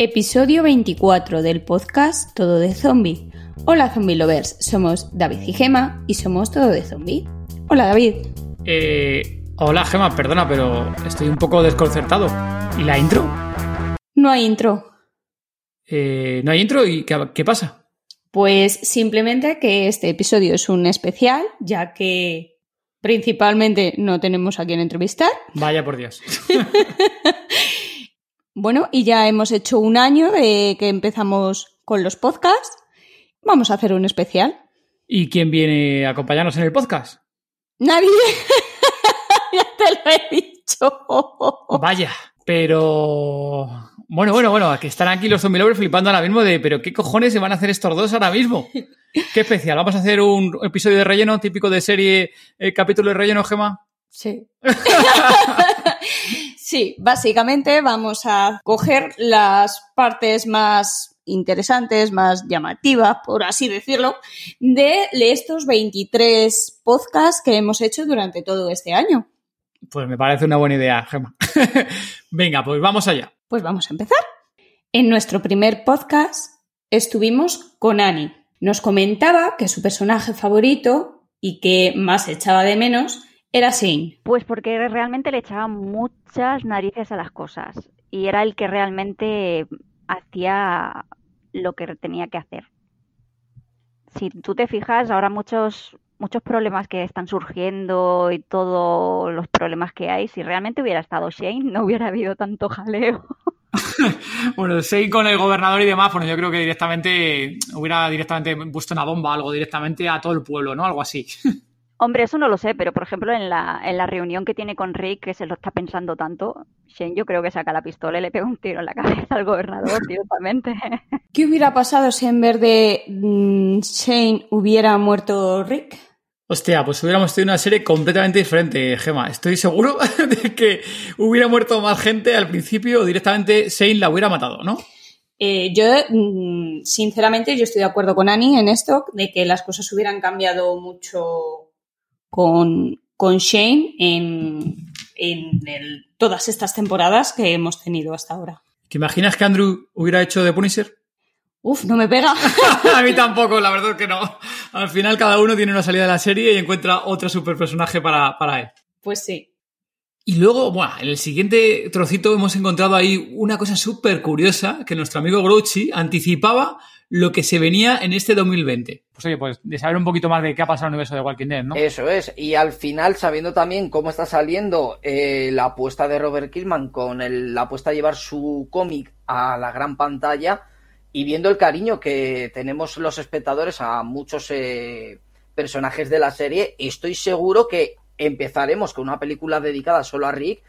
Episodio 24 del podcast Todo de Zombie. Hola Zombie Lovers, somos David y Gema y somos Todo de Zombie. Hola David. Eh, hola Gema, perdona, pero estoy un poco desconcertado. ¿Y la intro? No hay intro. Eh, ¿No hay intro? ¿Y qué, qué pasa? Pues simplemente que este episodio es un especial, ya que principalmente no tenemos a quien entrevistar. Vaya por Dios. Bueno, y ya hemos hecho un año de que empezamos con los podcasts. Vamos a hacer un especial. ¿Y quién viene a acompañarnos en el podcast? Nadie. ya te lo he dicho. Vaya, pero... Bueno, bueno, bueno, que están aquí los zombie lovers flipando ahora mismo de, pero ¿qué cojones se van a hacer estos dos ahora mismo? Qué especial. Vamos a hacer un episodio de relleno típico de serie, eh, capítulo de relleno, Gema. Sí. sí, básicamente vamos a coger las partes más interesantes, más llamativas, por así decirlo, de estos 23 podcasts que hemos hecho durante todo este año. Pues me parece una buena idea, Gema. Venga, pues vamos allá. Pues vamos a empezar. En nuestro primer podcast estuvimos con Annie. Nos comentaba que su personaje favorito y que más echaba de menos era Shane. Pues porque realmente le echaba muchas narices a las cosas y era el que realmente hacía lo que tenía que hacer. Si tú te fijas, ahora muchos muchos problemas que están surgiendo y todos los problemas que hay, si realmente hubiera estado Shane, no hubiera habido tanto jaleo. bueno, Shane con el gobernador y demás, bueno, yo creo que directamente hubiera directamente puesto una bomba, algo directamente a todo el pueblo, ¿no? Algo así. Hombre, eso no lo sé, pero por ejemplo en la, en la reunión que tiene con Rick, que se lo está pensando tanto, Shane yo creo que saca la pistola y le pega un tiro en la cabeza al gobernador directamente. ¿Qué hubiera pasado si en vez de mm, Shane hubiera muerto Rick? Hostia, pues hubiéramos tenido una serie completamente diferente, Gema. Estoy seguro de que hubiera muerto más gente al principio o directamente Shane la hubiera matado, ¿no? Eh, yo, mm, sinceramente, yo estoy de acuerdo con Annie en esto, de que las cosas hubieran cambiado mucho con, con Shane en, en el, todas estas temporadas que hemos tenido hasta ahora. ¿Te imaginas que Andrew hubiera hecho de Punisher? Uf, no me pega. a mí tampoco, la verdad es que no. Al final cada uno tiene una salida de la serie y encuentra otro super personaje para, para él. Pues sí. Y luego, bueno, en el siguiente trocito hemos encontrado ahí una cosa súper curiosa que nuestro amigo Grouchy anticipaba lo que se venía en este 2020. Pues oye, pues de saber un poquito más de qué ha pasado en el universo de Walking Dead, ¿no? Eso es, y al final sabiendo también cómo está saliendo eh, la apuesta de Robert Kirkman con el, la apuesta a llevar su cómic a la gran pantalla y viendo el cariño que tenemos los espectadores a muchos eh, personajes de la serie, estoy seguro que empezaremos con una película dedicada solo a Rick,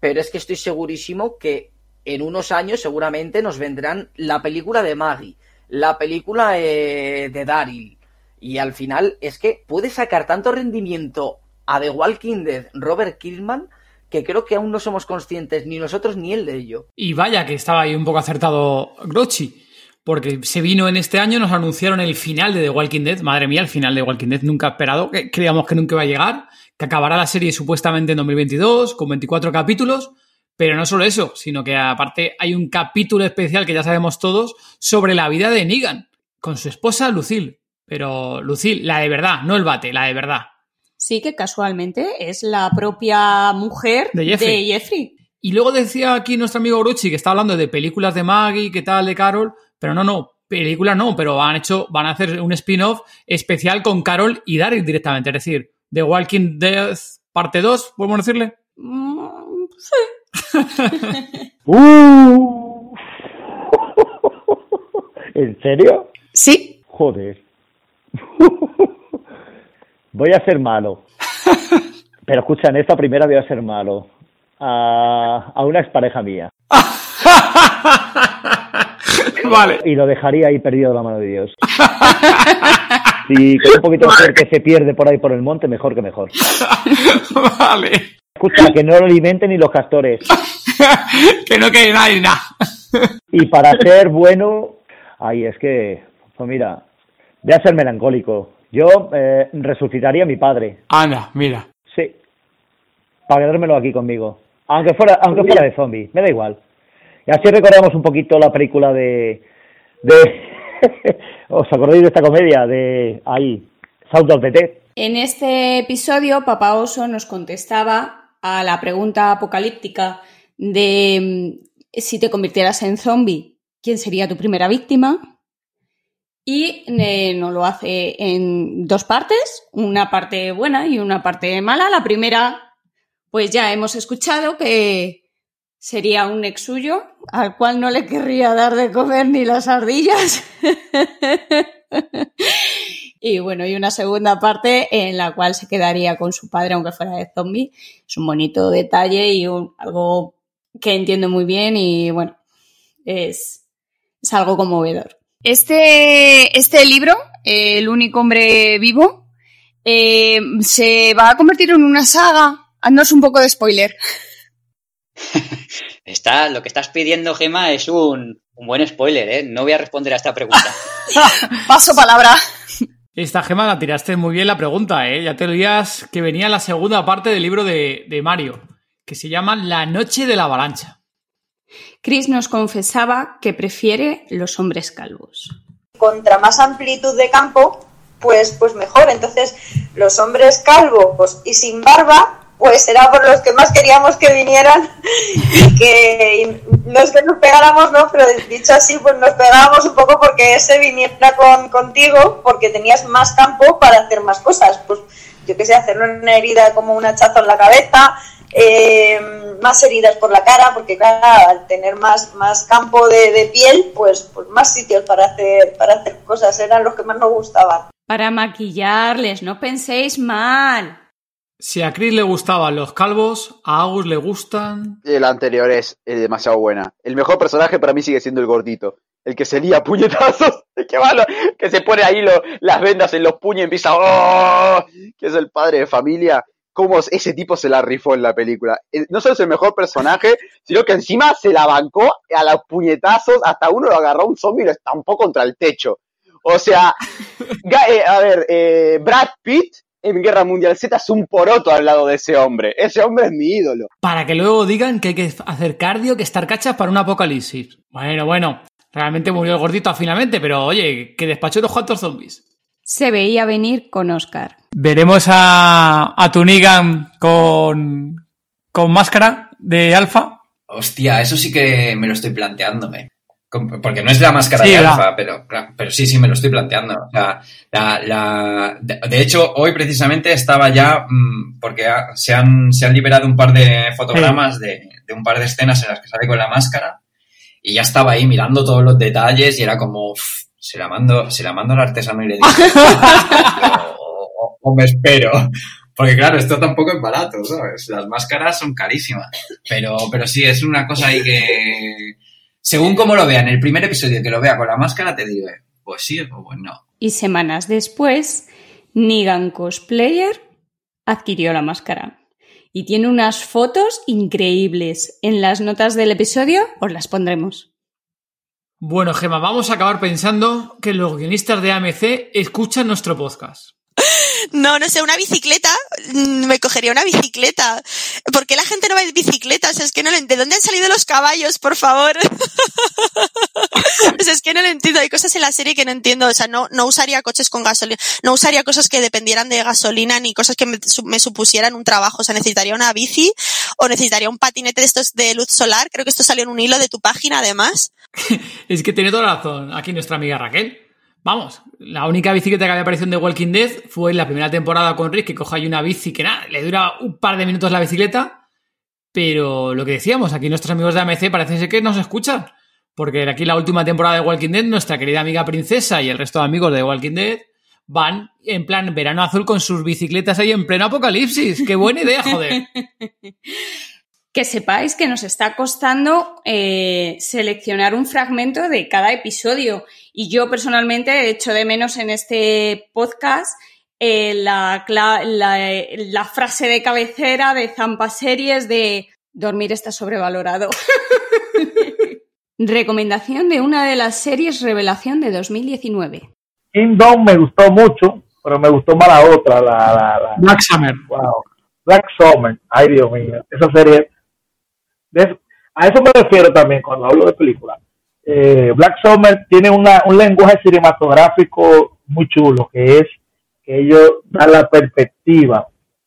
pero es que estoy segurísimo que en unos años seguramente nos vendrán la película de Maggie, la película eh, de Daryl. Y al final es que puede sacar tanto rendimiento a The Walking Dead Robert Kirkman que creo que aún no somos conscientes ni nosotros ni él de ello. Y vaya que estaba ahí un poco acertado Grochi, porque se vino en este año, nos anunciaron el final de The Walking Dead, madre mía, el final de The Walking Dead nunca esperado, que creíamos que nunca iba a llegar, que acabará la serie supuestamente en 2022 con 24 capítulos, pero no solo eso, sino que aparte hay un capítulo especial que ya sabemos todos sobre la vida de Negan con su esposa Lucille. Pero Lucille, la de verdad, no el bate, la de verdad. Sí, que casualmente es la propia mujer de Jeffrey. De Jeffrey. Y luego decía aquí nuestro amigo Grucci que está hablando de películas de Maggie, qué tal, de Carol, pero no, no, película no, pero han hecho, van a hacer un spin-off especial con Carol y Daryl directamente, es decir, The Walking Dead parte 2, ¿podemos decirle? Mm, sí. uh. ¿En serio? Sí. Joder. voy a ser malo. Pero escucha, en esta primera voy a ser malo. A, a una expareja mía. vale. Y lo dejaría ahí perdido de la mano de Dios. Si con un poquito de que se pierde por ahí por el monte, mejor que mejor. vale. Escucha, que no lo alimenten ni los castores. que no quede nadie nada. y para ser bueno, ay, es que, pues mira, voy a ser melancólico. Yo eh, resucitaría a mi padre. Anda, mira. Sí. Para quedármelo aquí conmigo. Aunque fuera, aunque fuera de zombie, me da igual. Y así recordamos un poquito la película de... de ¿Os acordáis de esta comedia? De ahí, South of the En este episodio, Papá Oso nos contestaba a la pregunta apocalíptica de mm, si te convirtieras en zombie, ¿quién sería tu primera víctima? Y eh, nos lo hace en dos partes, una parte buena y una parte mala. La primera, pues ya hemos escuchado que sería un ex suyo, al cual no le querría dar de comer ni las ardillas. y bueno, y una segunda parte en la cual se quedaría con su padre, aunque fuera de zombie. Es un bonito detalle y algo que entiendo muy bien y bueno, es, es algo conmovedor. Este, este libro, El único hombre vivo, eh, se va a convertir en una saga. Haznos un poco de spoiler. Está, lo que estás pidiendo, Gema, es un, un buen spoiler, ¿eh? No voy a responder a esta pregunta. Paso palabra. Esta Gema la tiraste muy bien la pregunta, ¿eh? Ya te oías que venía la segunda parte del libro de, de Mario, que se llama La noche de la avalancha. Chris nos confesaba que prefiere los hombres calvos. Contra más amplitud de campo, pues, pues mejor. Entonces, los hombres calvos y sin barba, pues era por los que más queríamos que vinieran y que no es que nos pegáramos, ¿no? Pero dicho así, pues nos pegábamos un poco porque ese viniera con, contigo porque tenías más campo para hacer más cosas. Pues yo qué sé, hacerle una herida como un hachazo en la cabeza, eh, más heridas por la cara, porque claro, al tener más, más campo de, piel, pues, pues más sitios para hacer, para hacer cosas, eran los que más nos gustaban. Para maquillarles, no penséis mal. Si a Chris le gustaban los calvos, a Agus le gustan. El anterior es, demasiado buena. El mejor personaje para mí sigue siendo el gordito. El que se lía puñetazos. que malo. Que se pone ahí las vendas en los puños y empieza. ¡Oh! Que es el padre de familia cómo ese tipo se la rifó en la película. Eh, no solo es el mejor personaje, sino que encima se la bancó a los puñetazos, hasta uno lo agarró un zombie y lo estampó contra el techo. O sea, eh, a ver, eh, Brad Pitt en Guerra Mundial Z es un poroto al lado de ese hombre. Ese hombre es mi ídolo. Para que luego digan que hay que hacer cardio, que estar cachas para un apocalipsis. Bueno, bueno, realmente murió el gordito finalmente, pero oye, que despachó dos cuantos zombies. Se veía venir con Oscar. Veremos a, a Tunigan con, con máscara de alfa. Hostia, eso sí que me lo estoy planteándome. Porque no es la máscara de alfa, pero, pero sí, sí me lo estoy planteando. O sea, la, de, hecho, hoy precisamente estaba ya, mm, porque se, han, se han liberado un par de fotogramas de, de, un par de escenas en las que sale con la máscara y ya estaba ahí mirando todos los detalles y era como, se la mando, se la mando al artesano y le digo, o, me espero. Porque claro, esto tampoco es barato, ¿sabes? Las máscaras son carísimas. Pero, pero sí, es una cosa ahí que, según como lo vea en el primer episodio que lo vea con la máscara, te digo, pues sí o pues no. Y semanas después, Nigan Cosplayer adquirió la máscara. Y tiene unas fotos increíbles. En las notas del episodio os las pondremos. Bueno, Gema, vamos a acabar pensando que los guionistas de AMC escuchan nuestro podcast. No, no sé, una bicicleta, mm, me cogería una bicicleta. ¿Por qué la gente no va en bicicletas? Es que no ¿De dónde han salido los caballos, por favor? es que no lo entiendo. Hay cosas en la serie que no entiendo. O sea, no, no usaría coches con gasolina. No usaría cosas que dependieran de gasolina ni cosas que me, me supusieran un trabajo. O sea, necesitaría una bici o necesitaría un patinete de estos de luz solar. Creo que esto salió en un hilo de tu página, además. es que tiene toda razón aquí nuestra amiga Raquel. Vamos, la única bicicleta que había aparecido en The Walking Dead fue en la primera temporada con Rick, que coja ahí una bici que nada, le dura un par de minutos la bicicleta. Pero lo que decíamos, aquí nuestros amigos de AMC parece ser que nos escuchan. Porque aquí la última temporada de Walking Dead, nuestra querida amiga Princesa y el resto de amigos de Walking Dead van en plan verano azul con sus bicicletas ahí en pleno apocalipsis. ¡Qué buena idea, joder! que sepáis que nos está costando eh, seleccionar un fragmento de cada episodio. Y yo personalmente he hecho de menos en este podcast eh, la, la, frase de cabecera de Zampa Series de dormir está sobrevalorado. Recomendación de una de las series revelación de 2019. Kingdom me gustó mucho, pero me gustó más la otra, la, la, Black Summer. Wow. Black Summer, ay Dios mío, esa serie a eso me refiero también cuando hablo de película. Eh, Black Summer tiene una, un lenguaje cinematográfico muy chulo, que es que ellos dan la perspectiva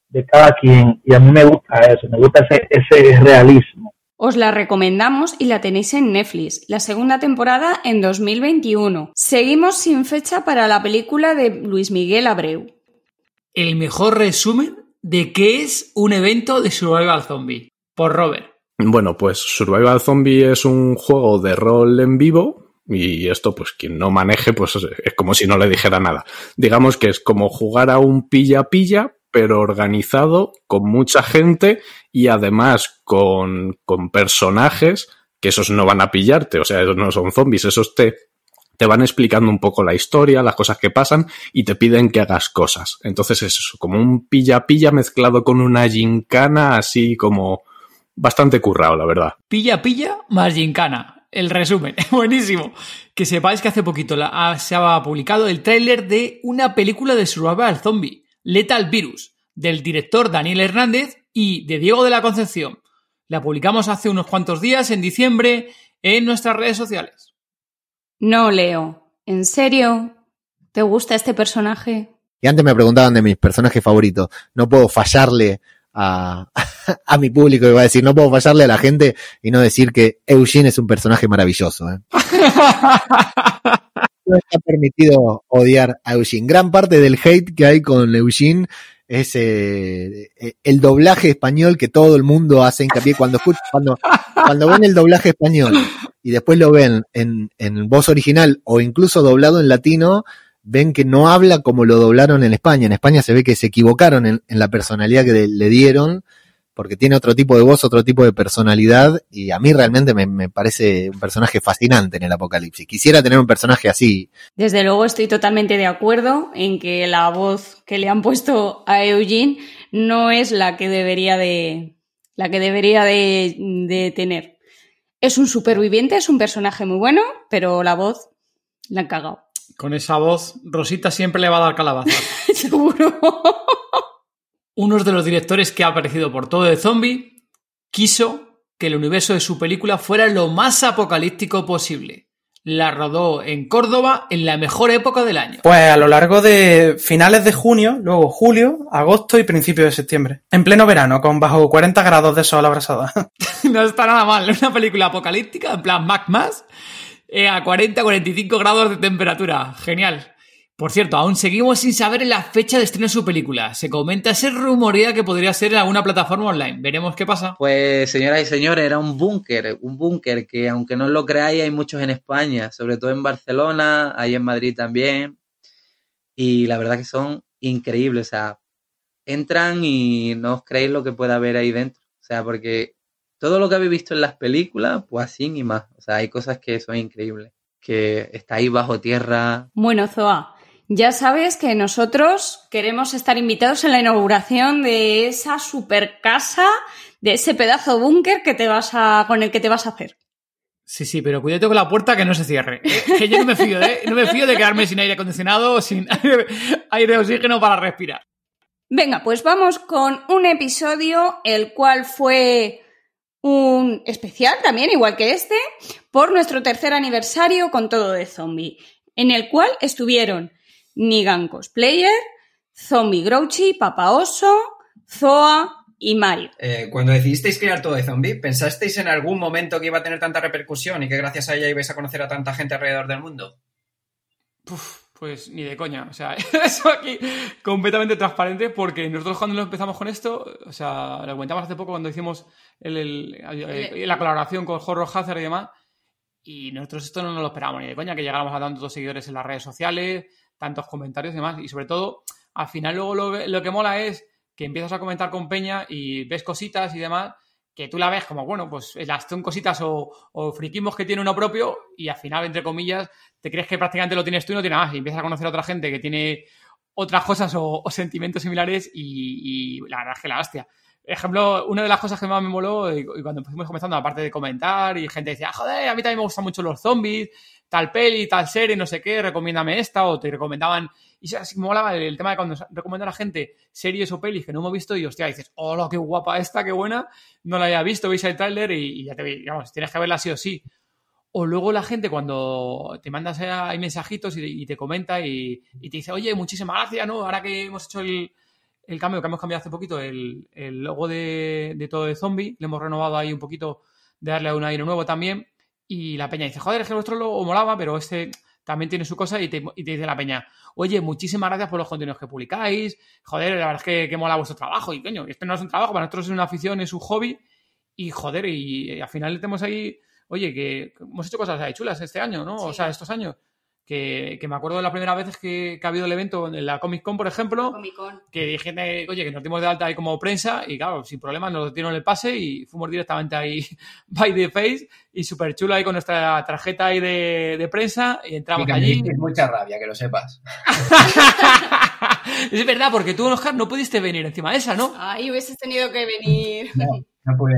de cada quien y a mí me gusta eso, me gusta ese, ese realismo. Os la recomendamos y la tenéis en Netflix. La segunda temporada en 2021. Seguimos sin fecha para la película de Luis Miguel Abreu. El mejor resumen de qué es un evento de Survival Zombie. Por Robert. Bueno, pues Survival Zombie es un juego de rol en vivo y esto, pues quien no maneje, pues es como si no le dijera nada. Digamos que es como jugar a un pilla-pilla, pero organizado, con mucha gente y además con, con personajes que esos no van a pillarte, o sea, esos no son zombies, esos te, te van explicando un poco la historia, las cosas que pasan y te piden que hagas cosas. Entonces es eso, como un pilla-pilla mezclado con una gincana así como bastante currado, la verdad. Pilla, pilla, más gincana. El resumen, buenísimo. Que sepáis que hace poquito la, se ha publicado el tráiler de una película de Survival Zombie, Lethal Virus, del director Daniel Hernández y de Diego de la Concepción. La publicamos hace unos cuantos días, en diciembre, en nuestras redes sociales. No, Leo. ¿En serio? ¿Te gusta este personaje? Y antes me preguntaban de mis personajes favoritos. No puedo fallarle a, a mi público que va a decir, no puedo fallarle a la gente y no decir que Eugene es un personaje maravilloso. ¿eh? no está permitido odiar a Eugene. Gran parte del hate que hay con Eugene es eh, el doblaje español que todo el mundo hace hincapié cuando cuando, cuando ven el doblaje español y después lo ven en, en voz original o incluso doblado en latino, ven que no habla como lo doblaron en España. En España se ve que se equivocaron en, la personalidad que le, dieron, porque tiene otro tipo de voz, otro tipo de personalidad, y a mí realmente me, parece un personaje fascinante en el apocalipsis. Quisiera tener un personaje así. Desde luego estoy totalmente de acuerdo en que la voz que le han puesto a Eugene no es la que debería de. la que debería de, tener. Es un superviviente, es un personaje muy bueno, pero la voz la han cagado. Con esa voz, Rosita siempre le va a dar calabaza. Seguro. Uno de los directores que ha aparecido por todo de zombie quiso que el universo de su película fuera lo más apocalíptico posible. La rodó en Córdoba en la mejor época del año. Pues a lo largo de finales de junio, luego julio, agosto y principios de septiembre. En pleno verano, con bajo 40 grados de sol abrasada. no está nada mal. Es una película apocalíptica, en plan Mac más eh, a 40-45 grados de temperatura. Genial. Por cierto, aún seguimos sin saber la fecha de estreno de su película. Se comenta, se rumorea que podría ser en alguna plataforma online. Veremos qué pasa. Pues, señoras y señores, era un búnker, un búnker que, aunque no lo creáis, hay muchos en España, sobre todo en Barcelona, hay en Madrid también. Y la verdad que son increíbles. O sea, entran y no os creéis lo que pueda haber ahí dentro. O sea, porque todo lo que habéis visto en las películas, pues así y más. O sea, hay cosas que son increíbles. Que está ahí bajo tierra. Bueno, Zoa, ya sabes que nosotros queremos estar invitados en la inauguración de esa super casa, de ese pedazo búnker que te vas a, con el que te vas a hacer. Sí, sí, pero cuídate con la puerta que no se cierre. ¿eh? Que yo no me fío, ¿eh? No me fío de quedarme sin aire acondicionado o sin aire, aire de oxígeno para respirar. Venga, pues vamos con un episodio el cual fue un especial también, igual que este, por nuestro tercer aniversario con todo de zombie, en el cual estuvieron Nigan Cosplayer, Zombie Grouchy, Papa Oso, Zoa y Mario. Eh, cuando decidisteis crear todo de zombie, ¿pensasteis en algún momento que iba a tener tanta repercusión y que gracias a ella ibais a conocer a tanta gente alrededor del mundo? Pues ni de coña, o sea, eso aquí completamente transparente porque nosotros cuando empezamos con esto, o sea, lo comentamos hace poco cuando hicimos la colaboración con Horror Hazard y demás, y nosotros esto no nos lo esperábamos ni de coña, que llegáramos a tantos seguidores en las redes sociales, tantos comentarios y demás, y sobre todo, al final luego lo, lo que mola es que empiezas a comentar con Peña y ves cositas y demás, que tú la ves como, bueno, pues las son cositas o, o que tiene uno propio y al final, entre comillas, te crees que prácticamente lo tienes tú y no tiene más. Y empiezas a conocer a otra gente que tiene otras cosas o, sentimientos similares y, la verdad es que la hostia. ejemplo, una de las cosas que más me moló, y, y cuando fuimos comenzando, aparte de comentar, y gente decía, joder, a mí también me gustan mucho los zombies, tal peli, tal serie, no sé qué, recomiéndame esta, o te recomendaban. Y así me molaba el, tema de cuando recomienda a la gente series o pelis que no hemos visto, y hostia, dices, hola, qué guapa esta, qué buena, no la había visto, veis el tráiler y, ya te digamos, tienes que verla sí o sí. O luego la gente cuando te mandas ahí mensajitos y, te comenta y, y te dice, oye, muchísimas gracias, ¿no? Ahora que hemos hecho el, el cambio que hemos cambiado hace poquito, el, el logo de, de todo de zombie, le hemos renovado ahí un poquito de darle un aire nuevo también. Y la peña dice, joder, es que nuestro logo molaba, pero este también tiene su cosa y te, y te dice la peña, oye, muchísimas gracias por los contenidos que publicáis, joder, la verdad es que, que mola vuestro trabajo y coño, esto no es un trabajo, para nosotros es una afición, es un hobby y joder, y, y al final tenemos ahí, oye, que hemos hecho cosas chulas este año, ¿no? O sea, estos años. Que, que, me acuerdo de las primeras veces que, que, ha habido el evento en la Comic Con, por ejemplo, que dije, oye, que nos dimos de alta ahí como prensa y claro, sin problemas nos dieron el pase y fuimos directamente ahí by the face y súper chulo ahí con nuestra tarjeta ahí de, de prensa y entramos y allí. mucha rabia, que lo sepas. es verdad, porque tú, Oscar, no pudiste venir encima de esa, ¿no? Ahí hubieses tenido que venir. No, no pude.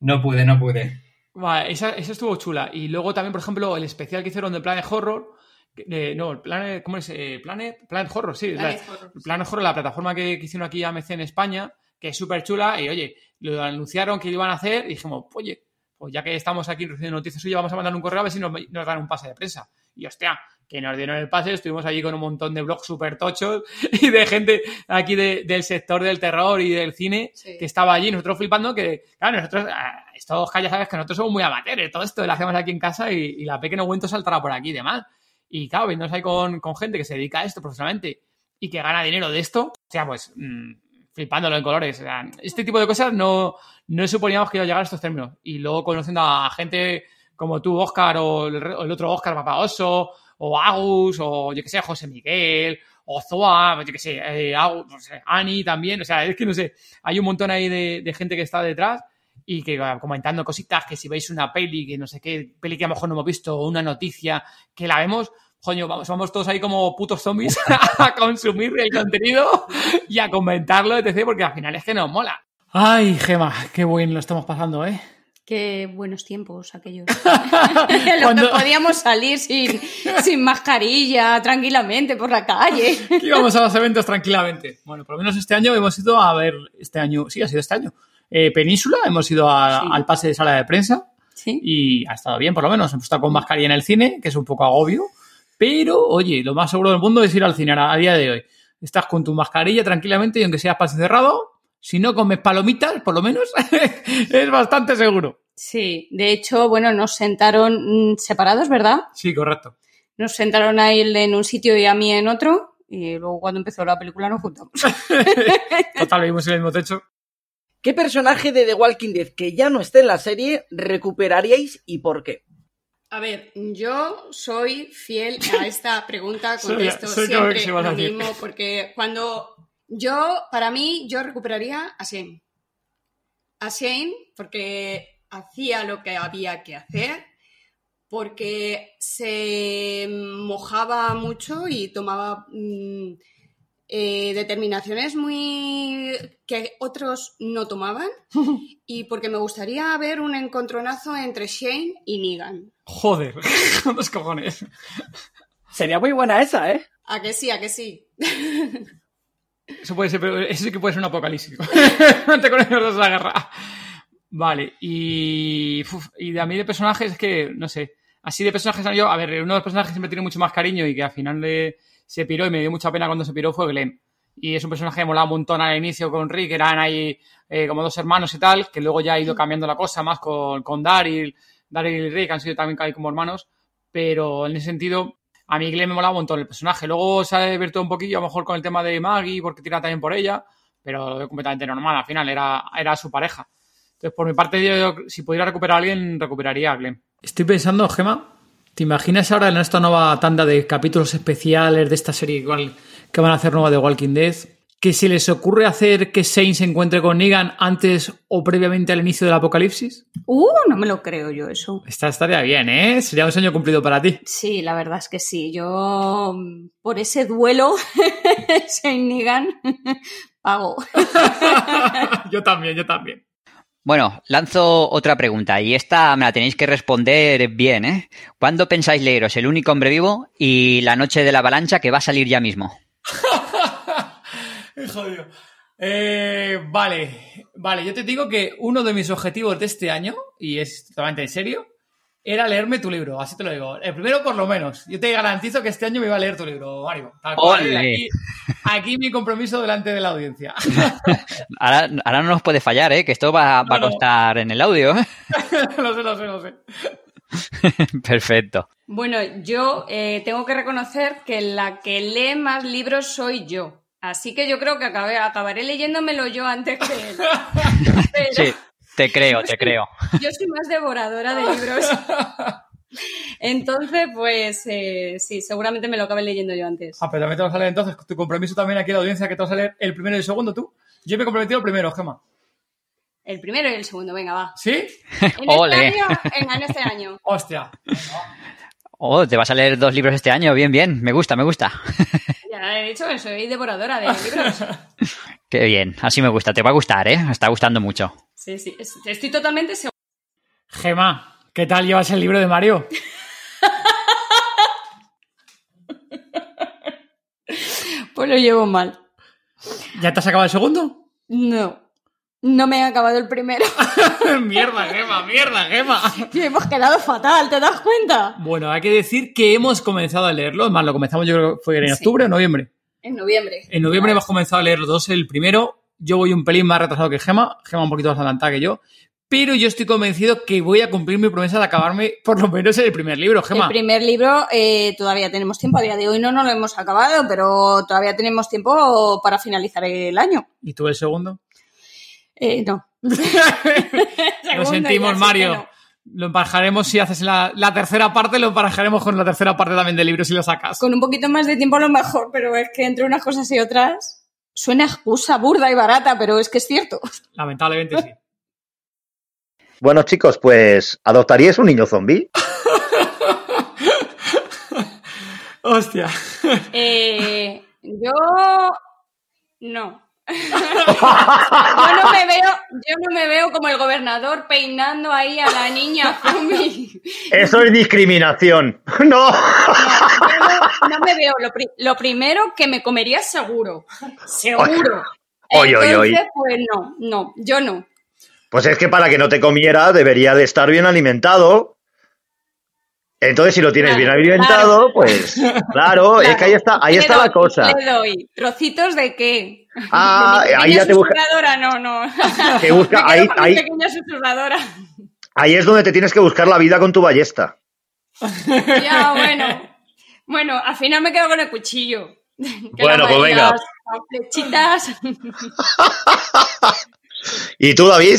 No pude, no pude. Vale, esa, esa, estuvo chula. Y luego también, por ejemplo, el especial que hicieron de Planet Horror. Eh, no, Planet, ¿cómo es? Eh, Planet, Planet Horror, sí. Planet la, Horror, Planet Horror, la plataforma que, que, hicieron aquí AMC en España, que es súper chula. Y oye, lo anunciaron que lo iban a hacer y dijimos, oye, pues ya que estamos aquí recibiendo noticias suyas, vamos a mandar un correo a ver si nos, nos dan un pase de prensa. Y hostia, que nos dieron el pase, estuvimos allí con un montón de blogs súper tochos y de gente aquí de, del sector del terror y del cine sí. que estaba allí, nosotros flipando que, claro, nosotros, estos ya sabes que nosotros somos muy amateurs, todo esto lo hacemos aquí en casa y, y la pequeña Cuento saltará por aquí y demás. Y claro, viéndonos ahí con, con, gente que se dedica a esto profesionalmente y que gana dinero de esto, o sea, pues mmm, flipándolo en colores. O sea, este tipo de cosas no, no suponíamos que iba a llegar a estos términos. Y luego conociendo a gente como tú, Oscar, o el, otro Oscar Papaoso, o Agus, o yo que sé, José Miguel, o Zoa, yo que sé, eh, Agus, no sé, Ani también, o sea, es que no sé, hay un montón ahí de, de, gente que está detrás y que comentando cositas, que si veis una peli, que no sé qué, peli que a lo mejor no hemos visto, o una noticia, que la vemos, coño, vamos, vamos todos ahí como putos zombies a consumir el contenido y a comentarlo, etc., porque al final es que nos mola. Ay, Gema, qué buen lo estamos pasando, ¿eh? Qué buenos tiempos aquellos. Cuando podíamos salir sin, sin, mascarilla, tranquilamente por la calle. Que íbamos a los eventos tranquilamente. Bueno, por lo menos este año hemos ido a ver, este año, sí, ha sido este año. Eh, Península, hemos ido a, sí. al pase de sala de prensa. ¿Sí? Y ha estado bien, por lo menos. Hemos estado con mascarilla en el cine, que es un poco agobio. Pero, oye, lo más seguro del mundo es ir al cine a, a día de hoy. Estás con tu mascarilla tranquilamente y aunque sea pase cerrado, si no comes palomitas, por lo menos, es bastante seguro. Sí, de hecho, bueno, nos sentaron separados, ¿verdad? Sí, correcto. Nos sentaron a él en un sitio y a mí en otro, y luego cuando empezó la película nos juntamos. Total, vimos el mismo techo. ¿Qué personaje de The Walking Dead que ya no esté en la serie recuperaríais y por qué? A ver, yo soy fiel a esta pregunta, contesto soy, soy siempre lo mismo, porque cuando yo, para mí, yo recuperaría a Shane. A Shane, porque hacía lo que había que hacer, porque se mojaba mucho y tomaba mmm, eh, determinaciones muy que otros no tomaban y porque me gustaría ver un encontronazo entre Shane y Negan. Joder, ¿cuántos cojones? Sería muy buena esa, ¿eh? A que sí, a que sí. Eso puede ser, pero eso sí que puede ser un apocalipsis. Te con ellos dos a guerra. Vale, y, uf, y de a mí de personajes es que, no sé, así de personajes yo, a ver, uno de los personajes que siempre tiene mucho más cariño y que al final de, se piró y me dio mucha pena cuando se piró fue Glenn. Y es un personaje que molaba un montón al inicio con Rick, eran ahí eh, como dos hermanos y tal, que luego ya ha ido cambiando la cosa más con, con Daryl, Daryl y Rick han sido también como hermanos, pero en ese sentido a mí Glenn me molaba un montón el personaje. Luego se ha divertido un poquillo, a lo mejor con el tema de Maggie, porque tira también por ella, pero completamente normal, al final era, era su pareja. Entonces, por mi parte, yo, si pudiera recuperar a alguien, recuperaría a Glenn. Estoy pensando, Gema, ¿te imaginas ahora en esta nueva tanda de capítulos especiales de esta serie igual que van a hacer nueva de Walking Dead? Que se les ocurre hacer que Shane se encuentre con Negan antes o previamente al inicio del apocalipsis? Uh, no me lo creo yo eso. Esta estaría bien, ¿eh? Sería un sueño cumplido para ti. Sí, la verdad es que sí. Yo, por ese duelo, Shane Negan, pago. yo también, yo también. Bueno, lanzo otra pregunta y esta me la tenéis que responder bien, ¿eh? ¿Cuándo pensáis leeros El único hombre vivo y La noche de la avalancha que va a salir ya mismo? Jodido. Eh, vale, vale, yo te digo que uno de mis objetivos de este año, y es totalmente en serio, era leerme tu libro, así te lo digo. El primero por lo menos. Yo te garantizo que este año me iba a leer tu libro, Mario. Tal cual. ¡Ole! Aquí, aquí mi compromiso delante de la audiencia. Ahora, ahora no nos puede fallar, ¿eh? Que esto va, va a no. constar en el audio. ¿eh? lo sé, lo sé, lo sé. Perfecto. Bueno, yo eh, tengo que reconocer que la que lee más libros soy yo. Así que yo creo que acabé- acabaré leyéndomelo yo antes que él. Pero Sí, te creo, te creo. yo soy más devoradora de libros. Entonces, pues eh, sí, seguramente me lo acabe leyendo yo antes. Ah, pero también te vas a leer entonces tu compromiso también aquí en la audiencia que te vas a leer el primero y el segundo tú. Yo me he comprometido el primero, Gema. El primero y el segundo, venga, va. ¿Sí? En Ole. este año, en este año. Hostia. Oh, te vas a leer dos libros este año. Bien, bien. Me gusta, me gusta. Ya he dicho que soy devoradora de libros. Qué bien. Así me gusta. Te va a gustar, ¿eh? Me está gustando mucho. Sí, sí, es- estoy totalmente segura. Gema, ¿qué tal llevas el libro de Mario? Pues lo llevo mal. ¿Ya te has acabado el segundo? No. No me he acabado el primero. mierda, Gema, mierda, Gema. Y hemos quedado fatal, ¿te das cuenta? Bueno, hay que decir que hemos comenzado a leerlo. Es más, lo comenzamos yo creo que fue en Sí. octubre o noviembre. En noviembre. En noviembre hemos comenzado a leer los dos. El primero, yo voy un pelín más retrasado que Gema. Gema un poquito más adelantada que yo. Pero yo estoy convencido que voy a cumplir mi promesa de acabarme por lo menos en el primer libro, Gema. El primer libro eh, todavía tenemos tiempo. A día de hoy no nos lo hemos acabado, pero todavía tenemos tiempo para finalizar el año. ¿Y tú el segundo? Eh, no. Lo sentimos, Mario. no. Lo emparejaremos si haces la, la tercera parte, lo emparejaremos con la tercera parte también del libro si lo sacas. Con un poquito más de tiempo a lo mejor, pero es que entre unas cosas y otras suena excusa burda y barata, pero es que es cierto. Lamentablemente sí. Bueno, chicos, pues ¿adoptaríais un niño zombie? Hostia. Eh, yo no. Yo no me veo, yo no me veo como el gobernador peinando ahí a la niña. Eso es discriminación. No. No, no me veo. Lo, pri- lo primero que me comería seguro. Seguro. Oy, oy, oy. Entonces, pues no, no, yo no. Pues es que para que no te comiera debería de estar bien alimentado. Entonces, si lo tienes bien alimentado, pues claro, es que ahí está, ahí está doy, la cosa. Doy. ¿Trocitos de qué? Ah, De ahí ya te busca- no, no. Te busca- ahí- ahí- pequeña susurradora. Ahí es donde te tienes que buscar la vida con tu ballesta. Ya, bueno. Bueno, al final me quedo con el cuchillo. Que Bueno, pues venga. las flechitas. ¿Y tú, David?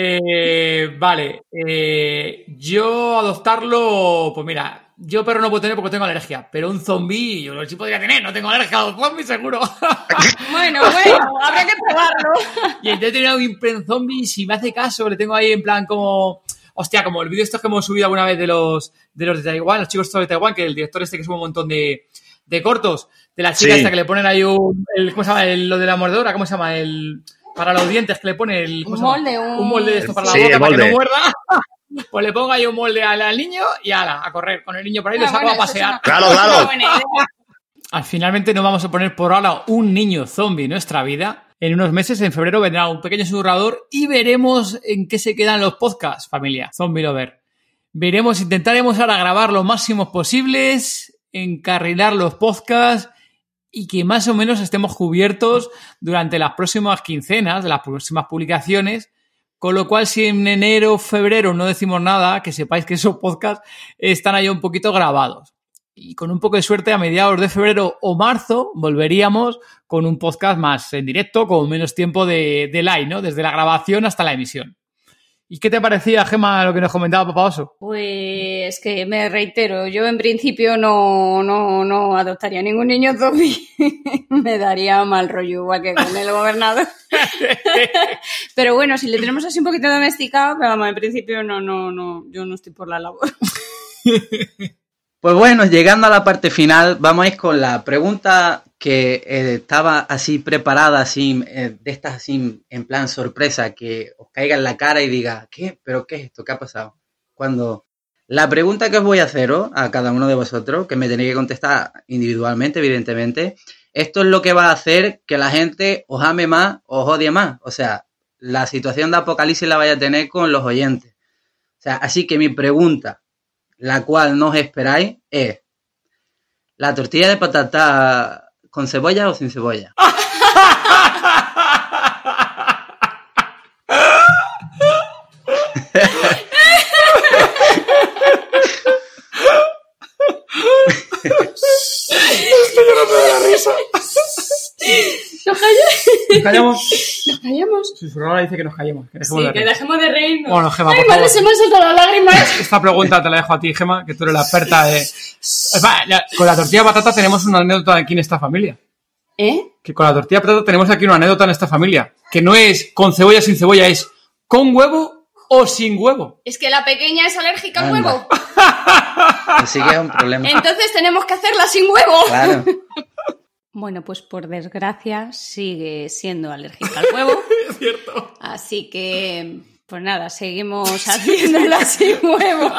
Eh, vale. eh, yo adoptarlo, pues mira, yo perro no puedo tener porque tengo alergia, pero un zombie yo sí podría tener, no tengo alergia a los zombies seguro. Bueno, bueno, habrá que probarlo. y entonces tener un pren zombie, si me hace caso, le tengo ahí en plan como... Hostia, como el vídeo estos que hemos subido alguna vez de los de los de Taiwán, los chicos estos de Taiwán, que el director este que sube un montón de, de cortos, de la chica Sí. esta que le ponen ahí un... El, ¿Cómo se llama? El- lo de la mordedora, ¿cómo se llama? El... Para los dientes que le pone el... ¿cómo Un molde, un- un molde de esto para Sí, la boca para que no molde. muerda. Pues le pongo ahí un molde al, al niño y ala, a correr con el niño por ahí, lo Ah, saco bueno, a pasear. una- Claro, claro. Al finalmente no vamos a poner por ahora un niño zombie en nuestra vida. En unos meses, en febrero, vendrá un pequeño susurrador y veremos en qué se quedan los podcasts, familia. Zombie Lover. Veremos, intentaremos ahora grabar lo máximos posibles, encarrilar los podcasts y que más o menos estemos cubiertos durante las próximas quincenas, las próximas publicaciones. Con lo cual, si en enero o febrero no decimos nada, que sepáis que esos podcasts están ahí un poquito grabados y con un poco de suerte a mediados de febrero o marzo volveríamos con un podcast más en directo, con menos tiempo de, de live, ¿no? Desde la grabación hasta la emisión. ¿Y qué te parecía, Gema, lo que nos comentaba Papá Oso? Pues que me reitero, yo en principio no, no, no adoptaría ningún niño zombie. me daría mal rollo, igual que con el gobernador. pero bueno, si le tenemos así un poquito domesticado, pero vamos, en principio no, no, no, yo no estoy por la labor. Pues bueno, llegando a la parte final, vamos a ir con la pregunta que eh, estaba así preparada, así, eh, de estas así, en plan sorpresa, que os caiga en la cara y diga, ¿qué? ¿Pero qué es esto? ¿Qué ha pasado? Cuando la pregunta que os voy a hacer a cada uno de vosotros, que me tenéis que contestar individualmente, evidentemente, esto es lo que va a hacer que la gente os ame más, os odie más. O sea, la situación de apocalipsis la vaya a tener con los oyentes. O sea, así que mi pregunta, la cual no os esperáis, es, ¿la tortilla de patata con cebolla o sin cebolla? Estoy llorando de la risa. Nos callamos. Nos callamos. Susurradora dice que nos callemos. Que dejemos Sí, de que reír. dejemos de reírnos. Bueno, Gema, Ay, por madre, favor. se me han saltado las lágrimas. Esta pregunta te la dejo a ti, Gema, que tú eres la experta de... La- Con la tortilla de patata tenemos una anécdota aquí en esta familia. ¿Eh? Que con la tortilla de patata tenemos aquí una anécdota en esta familia. Que no es con cebolla sin cebolla, es con huevo o sin huevo. Es que la pequeña es alérgica al Anda. huevo. Así que es un problema. Entonces tenemos que hacerla sin huevo. Claro. Bueno, pues por desgracia sigue siendo alérgica al huevo. es cierto. Así que, pues nada, seguimos haciéndola sin huevo.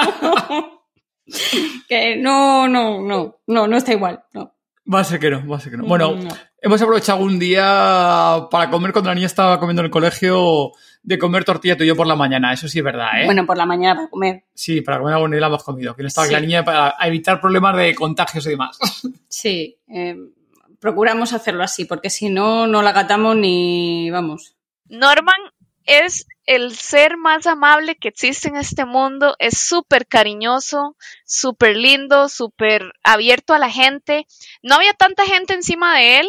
que no, no, no, no, no está igual. No. Va a ser que no, va a ser que no. Bueno, No. hemos aprovechado un día para comer cuando la niña estaba comiendo en el colegio de comer tortilla tú y yo por la mañana. Eso sí es verdad, ¿eh? Bueno, por la mañana para comer. Sí, para comer algo ni la hemos comido. Que no estaba Sí. la niña para evitar problemas de contagios y demás. Sí, eh, procuramos hacerlo así, porque si no, no la gatamos ni, vamos. Norman es el ser más amable que existe en este mundo, es súper cariñoso, súper lindo, súper abierto a la gente. No había tanta gente encima de él,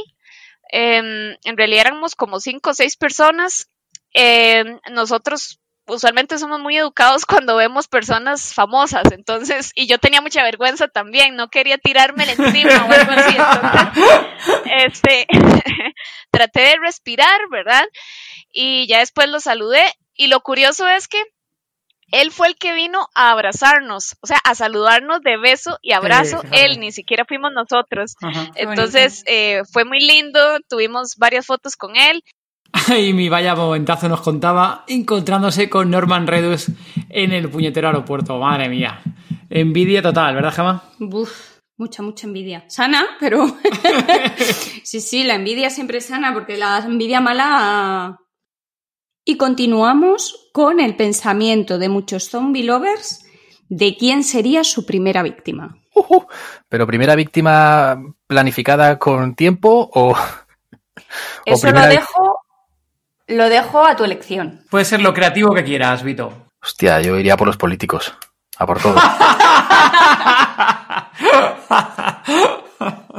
em, en realidad éramos como cinco o seis personas. Em, nosotros usualmente somos muy educados cuando vemos personas famosas, entonces, y yo tenía mucha vergüenza también, no quería tirármela encima o algo así, entonces, este, traté de respirar, ¿verdad? Y ya después lo saludé, y lo curioso es que él fue el que vino a abrazarnos, o sea, a saludarnos de beso y abrazo, él, ni siquiera fuimos nosotros. Ajá. Entonces, eh, fue muy lindo, tuvimos varias fotos con él, y mi vaya momentazo nos contaba encontrándose con Norman Redus en el puñetero aeropuerto. Madre mía. Envidia total, ¿verdad, Gemma? Uf, mucha, mucha envidia. Sana, pero. sí, sí, la envidia siempre es sana, porque la envidia mala. Y continuamos con el pensamiento de muchos zombie lovers de quién sería su primera víctima. Pero primera víctima planificada con tiempo o. o Eso lo dejo, lo dejo a tu elección. Puede ser lo creativo que quieras, Vito. Hostia, yo iría por los políticos. A por todo.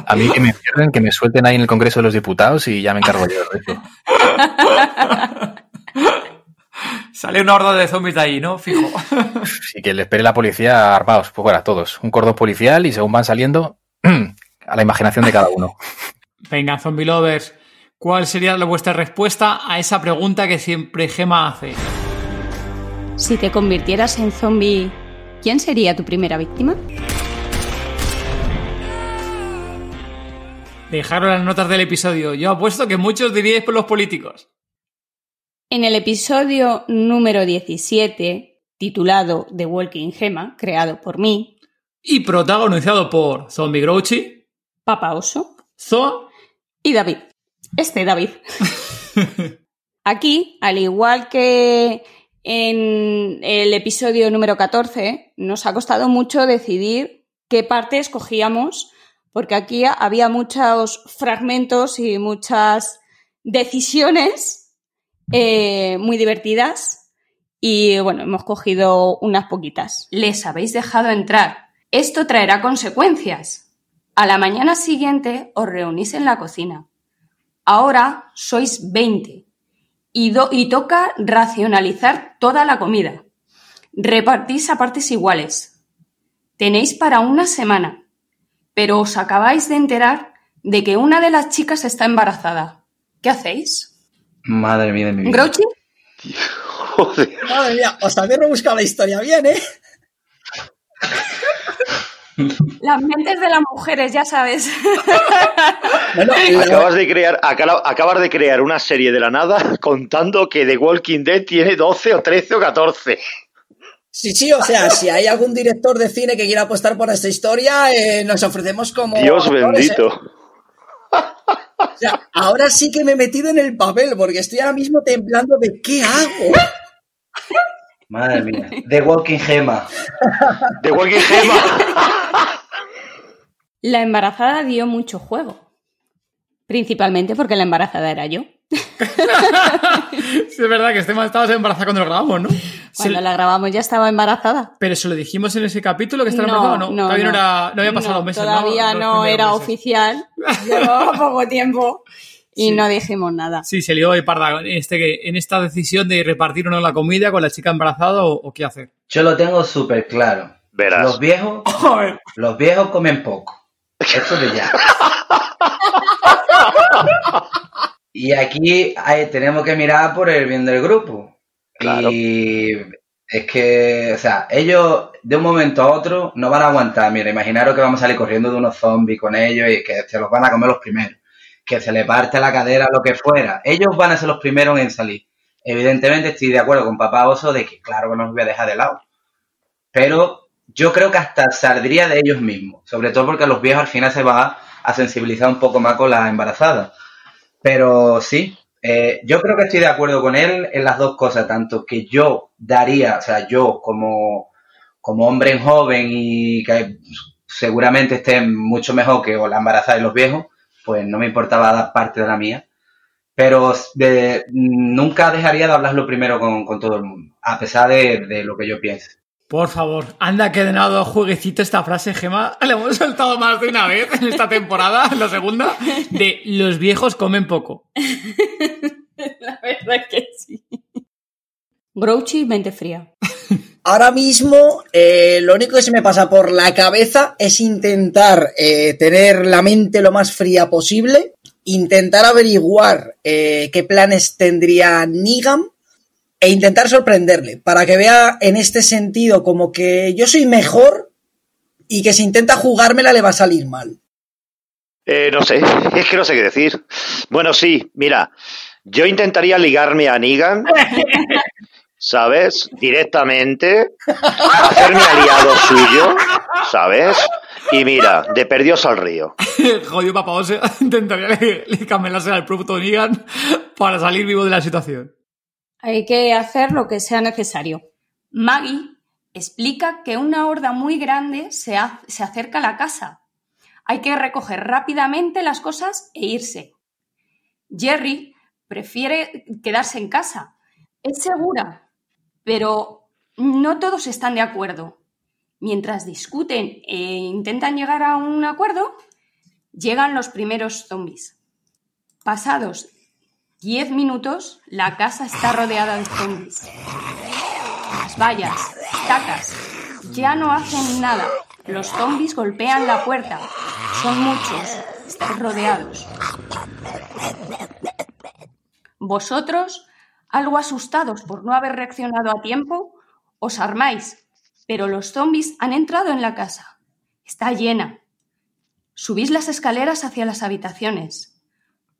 A mí que me cierren, que me suelten ahí en el Congreso de los Diputados y ya me encargo yo de eso. Sale una horda de zombies de ahí, ¿no? Fijo. Y que le espere la policía armados, pues bueno, todos. Un cordón policial y según van saliendo, a la imaginación de cada uno. Venga, zombie lovers. ¿Cuál sería vuestra respuesta a esa pregunta que siempre Gema hace? Si te convirtieras en zombie, ¿quién sería tu primera víctima? Dejaros las notas del episodio. Yo apuesto que muchos diríais por los políticos. En el episodio número 17, titulado The Walking Gema, creado por mí, Y protagonizado por Zombie Grouchy, Papa Oso Zoa y David. Este David. Aquí, al igual que en el episodio número 14, nos ha costado mucho decidir qué parte escogíamos, porque aquí había muchos fragmentos y muchas decisiones eh, muy divertidas y bueno, hemos cogido unas poquitas. Les habéis dejado entrar. Esto traerá consecuencias. A la mañana siguiente os reunís en la cocina. Ahora sois 20 y, do- y toca racionalizar toda la comida. Repartís a partes iguales. Tenéis para una semana, pero os acabáis de enterar de que una de las chicas está embarazada. ¿Qué hacéis? Madre mía de mi vida. ¿Grouchy? Madre mía, os habéis rebuscado la historia bien, ¿eh? Las mentes de las mujeres, ya sabes. Acabas de crear, acaba- acabas de crear una serie de la nada contando que The Walking Dead tiene 12 o 13 o 14. Sí, sí, o sea, si hay algún director de cine que quiera apostar por esta historia, eh, nos ofrecemos como. Dios actores, bendito. ¿eh? O sea, ahora sí que me he metido en el papel, porque estoy ahora mismo temblando de qué hago. Madre mía. The Walking Gema. The Walking Gema. La embarazada dio mucho juego. Principalmente porque la embarazada era yo. Sí, es verdad que este estabas embarazada cuando lo grabamos, ¿no? Cuando Se- la grabamos ya estaba embarazada. Pero se lo dijimos en ese capítulo que estaba No, embarazada, ¿no? no, Todavía no, no. era- no había pasado No, los meses, Todavía ¿no? era meses. oficial. Llevaba poco tiempo y no dijimos nada. Sí, se lió de parda en, este, en esta decisión de repartir o no la comida con la chica embarazada o, o qué hacer. Yo lo tengo súper claro. Verás. Los viejos, los viejos comen poco. Eso de ya. Y aquí hay- tenemos que mirar por el bien del grupo. Y es que, o sea, ellos de un momento a otro no van a aguantar. Mira, imaginaros que vamos a salir corriendo de unos zombies con ellos y que se los van a comer los primeros. Que se le parte la cadera, lo que fuera. Ellos van a ser los primeros en salir. Evidentemente estoy de acuerdo con Papá Oso de que claro que no los voy a dejar de lado. Pero yo creo que hasta saldría de ellos mismos. Sobre todo porque los viejos al final se van a, sensibilizar un poco más con las embarazadas. Pero sí, eh, yo creo que estoy de acuerdo con él en las dos cosas, tanto que yo daría, o sea, yo como, como hombre joven y que seguramente esté mucho mejor que la embarazada y los viejos, pues no me importaba dar parte de la mía. Pero de- nunca dejaría de hablarlo primero con, con todo el mundo, a pesar de, de lo que yo piense. Por favor, anda que de nada jueguecito esta frase, Gema. La hemos soltado más de una vez en esta temporada, en la segunda, de los viejos comen poco. La verdad que sí. Grouchy, mente fría. Ahora mismo, eh, lo único que se me pasa por la cabeza es intentar eh, tener la mente lo más fría posible, intentar averiguar eh, qué planes tendría Negan e intentar sorprenderle para que vea en este sentido como que yo soy mejor y que si intenta jugármela le va a salir mal. Eh, no sé, es que no sé qué decir. Bueno, sí, mira, yo intentaría ligarme a Negan, ¿sabes? Directamente, hacerme aliado suyo, ¿sabes? Y mira, de perdidos al río. Jodido papá Ose intentaría le, le camelarse al propio Negan para salir vivo de la situación. Hay que hacer lo que sea necesario. Maggie explica que una horda muy grande se, ha- se acerca a la casa. Hay que recoger rápidamente las cosas e irse. Jerry prefiere quedarse en casa. Es segura, pero no todos están de acuerdo. Mientras discuten e intentan llegar a un acuerdo, llegan los primeros zombies. Pasados 10 minutos, la casa está rodeada de zombies. Las vallas, estacas, ya no hacen nada. Los zombies golpean la puerta. Son muchos. Están rodeados. Vosotros, algo asustados por no haber reaccionado a tiempo, os armáis, pero los zombies han entrado en la casa. Está llena. Subís las escaleras hacia las habitaciones.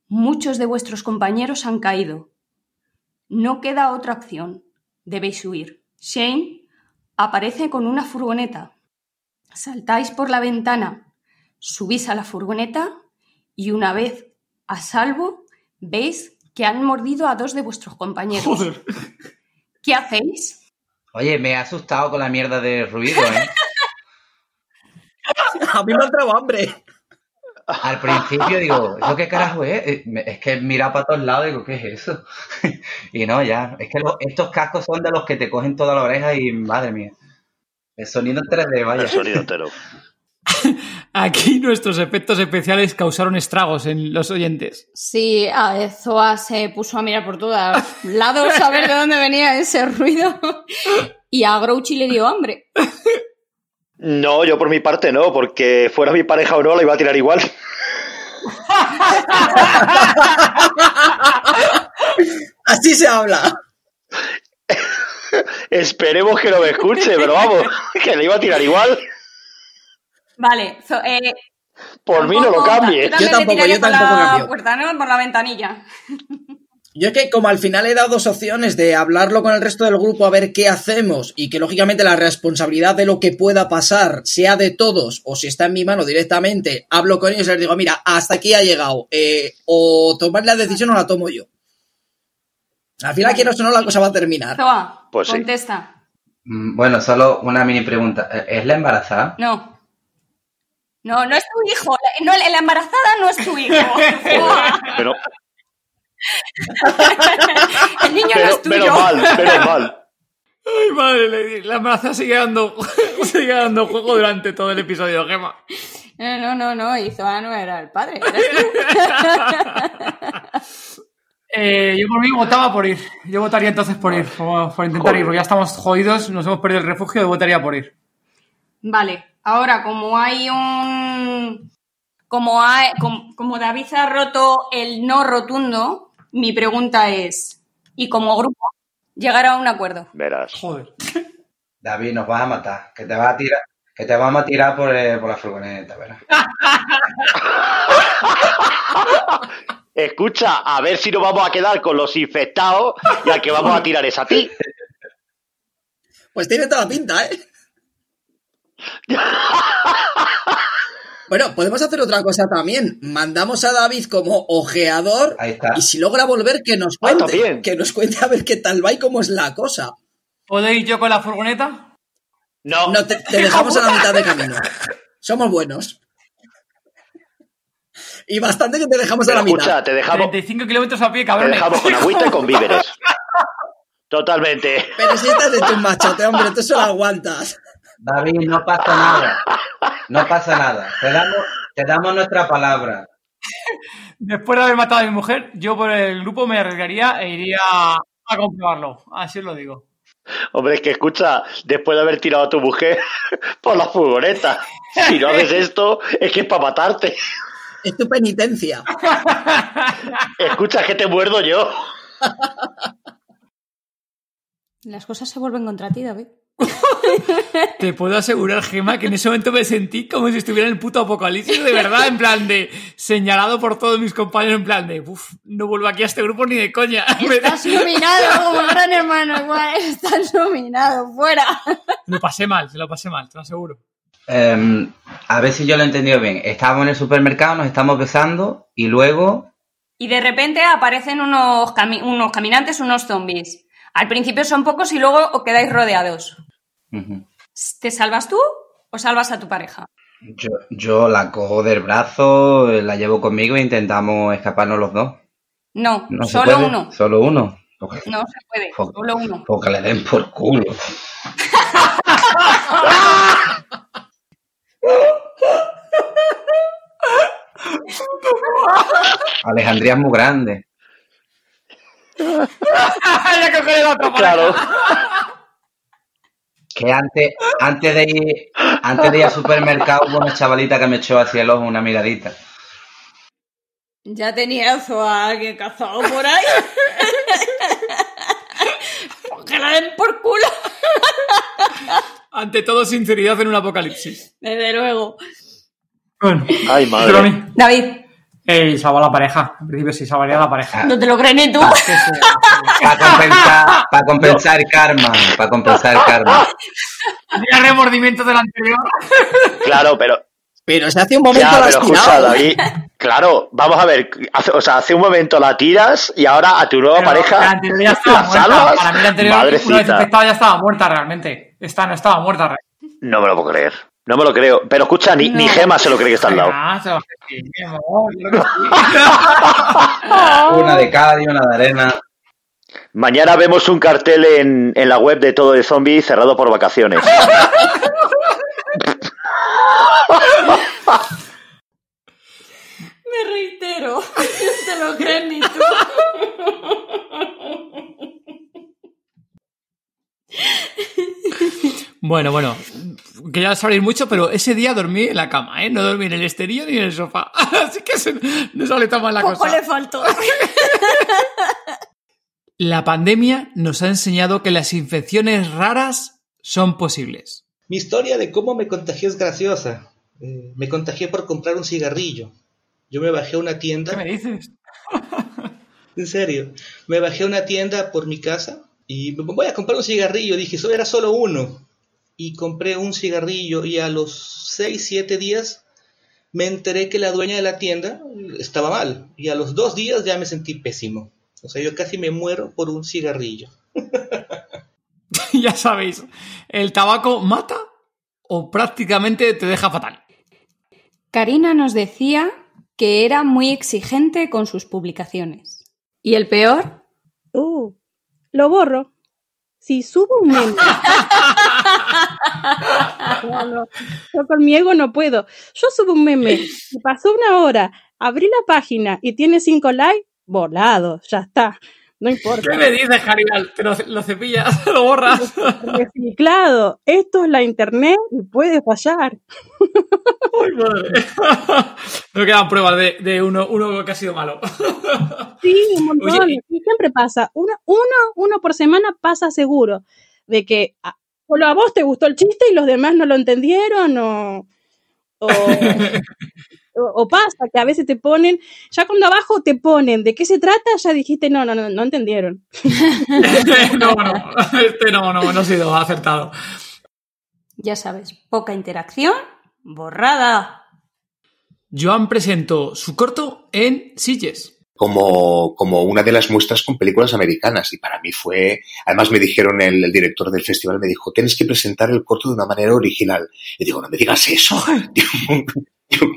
Muchos de vuestros compañeros han caído. No queda otra opción. Debéis huir. Shane aparece con una furgoneta. Saltáis por la ventana, subís a la furgoneta y una vez a salvo veis que han mordido a dos de vuestros compañeros. ¿Qué hacéis? Oye, me ha asustado con la mierda de ruido, ¿eh? A mí me ha entrado hambre. Al principio digo, ¿eso qué carajo es? Eh, Es que mira para todos lados y digo, ¿qué es eso? Y no, ya. Es que estos cascos son de los que te cogen toda la oreja y madre mía. El sonido en 3D, vaya. El sonido entero. Aquí nuestros efectos especiales causaron estragos en los oyentes. Sí, a Zoa se puso a mirar por todos lados a ver de dónde venía ese ruido y a Grouchy le dio hambre. No, yo por mi parte no, porque fuera mi pareja o no, la iba a tirar igual. Así se habla. Esperemos que no me escuche, pero vamos, que le iba a tirar igual. Vale. eh, Por mí no lo cambie. Yo tampoco, yo por tampoco la cambio. puerta, ¿no? Por la ventanilla. Yo es que como al final he dado dos opciones de hablarlo con el resto del grupo a ver qué hacemos y que lógicamente la responsabilidad de lo que pueda pasar sea de todos o si está en mi mano directamente, hablo con ellos y les digo, mira, hasta aquí ha llegado. eh, o tomar la decisión o la tomo yo. Al final, quiero o no, la cosa va a terminar. Zoa, Pues contesta. Mm, Bueno, solo una mini pregunta. ¿E- ¿Es la embarazada? No. No, no es tu hijo. La- No, la embarazada no es tu hijo. Pero, El niño no pero, es tuyo. menos mal, menos mal. Ay, madre, la embarazada sigue dando, sigue dando juego durante todo el episodio, Gema. No, no, no, no. Y Zoa no era el padre. Eh, yo por mí votaba por ir. Yo votaría entonces por ir, por, por intentar ir, porque ya estamos jodidos, nos hemos perdido el refugio, yo votaría por ir. Vale, ahora como hay un... Como, hay, como, como David ha roto el no rotundo, mi pregunta es, ¿y como grupo llegar a un acuerdo? Verás. Joder. David, nos vas a matar. Que te vas a tirar, que te vamos a tirar por, eh, por la furgoneta, ¿verdad? Escucha, a ver si nos vamos a quedar con los infectados y al que vamos a tirar es a ti. Pues tiene toda la pinta, ¿eh? Bueno, podemos hacer otra cosa también. Mandamos a David como ojeador Ahí está. y si logra volver que nos Ah, cuente. que nos cuente a ver qué tal va y cómo es la cosa. ¿Puedo ir yo con la furgoneta? No, No, te, te dejamos a la mitad de camino. Somos buenos. Y bastante que te dejamos a la mitad. escucha, te dejamos, 35 kilómetros a pie, te cabrón. dejamos con agüita y con víveres. Totalmente. Pero si estás de tu machote, hombre, tú solo aguantas. David, no pasa nada. No pasa nada. Te damos, te damos nuestra palabra. Después de haber matado a mi mujer, yo por el grupo me arriesgaría e iría a comprobarlo. Así os lo digo. Hombre, es que escucha, después de haber tirado a tu mujer por la furgoneta, si no haces esto, es que es para matarte. Es tu penitencia. Escucha, que te muerdo yo. Las cosas se vuelven contra ti, David. Te puedo asegurar, Gema, que en ese momento me sentí como si estuviera en el puto apocalipsis, de verdad, en plan de señalado por todos mis compañeros, en plan de, uff, no vuelvo aquí a este grupo ni de coña. Estás nominado como gran hermano, igual. Estás nominado, fuera. Lo pasé mal, se lo pasé mal, te lo aseguro. Em, a ver si yo lo he entendido bien. Estábamos en el supermercado, nos estamos besando y luego. Y de repente aparecen unos, cami- unos caminantes, unos zombies. Al principio son pocos y luego os quedáis rodeados. ¿Te salvas tú o salvas a tu pareja? yo, yo la cojo del brazo, la llevo conmigo e intentamos escaparnos los dos. No, No solo puede, uno. Solo uno. Porque, No se puede, solo uno. porque le den por culo. Alejandría es muy grande. ya cogeré la otra Claro. Que antes, antes de ir, antes de ir al supermercado hubo una chavalita que me echó hacia el ojo una miradita. Ya tenías a alguien cazado por ahí. que la den por culo. Ante todo, sinceridad en un apocalipsis. Desde luego. Bueno, Ay, madre. David, eh, salva la pareja. En principio sí, salvaría a la pareja. no te lo crees ni tú. Para compensar, compensar karma, para compensar karma. Tenía remordimiento del anterior. Claro, pero. Pero se hace un momento Ya, la pero escucha. David. Claro, vamos a ver. hace- o sea, hace un momento la tiras y ahora a tu nueva Pero La pareja anterior ya estaba la muerta. salvas. Para mí la anterior, una vez infectada, ya estaba muerta realmente. Esta no estaba muerta realmente. No me lo puedo creer. No me lo creo. Pero escucha, ni, ni No. Gema se lo cree que está al lado. Una de cal y una de arena. Mañana vemos un cartel en, en la web de Todo de Zombie cerrado por vacaciones. Me reitero. No te lo crees ni tú. Bueno, bueno, que ya sabréis mucho, pero ese día dormí en la cama, ¿eh? No dormí en el exterior ni en el sofá. Así que se- no sale tan mal la Poco cosa. le faltó. La pandemia nos ha enseñado que las infecciones raras son posibles. Mi historia de cómo me contagió es graciosa. Eh, me contagié por comprar un cigarrillo. Yo me bajé a una tienda. ¿Qué me dices? En serio, me bajé a una tienda por mi casa y me voy a comprar un cigarrillo. Dije, eso era solo uno. Y compré un cigarrillo y a los 6, 7 días me enteré que la dueña de la tienda estaba mal. Y a los dos días ya me sentí pésimo. O sea, yo casi me muero por un cigarrillo. ya sabéis, ¿el tabaco mata o prácticamente te deja fatal? Karina nos decía que era muy exigente con sus publicaciones. ¿Y el peor? Uh, lo borro. Si subo un meme. No, no, yo con mi ego no puedo. Yo subo un meme, me pasó una hora, abrí la página y tiene cinco likes, volado, ya está. No importa. ¿Qué me dices, Jaribal? Te lo, lo cepillas, lo borras. Reciclado. Esto es la internet y puede fallar. Ay, madre. No quedan pruebas de, de uno, uno que ha sido malo. Sí, un montón. Oye, Y siempre pasa. Uno, uno, uno por semana pasa seguro. De que a, solo a vos te gustó el chiste y los demás no lo entendieron o, o, o- o pasa que a veces te ponen, ya cuando abajo te ponen de qué se trata, ya dijiste, no, no, no, no entendieron. no, no, este no, no, no ha sido acertado. Ya sabes, poca interacción, borrada. Joan presentó su corto en Sitges. Como, como una de las muestras con películas americanas. Y para mí fue, además me dijeron, el, el director del festival me dijo, tienes que presentar el corto de una manera original. Y digo, no me digas eso.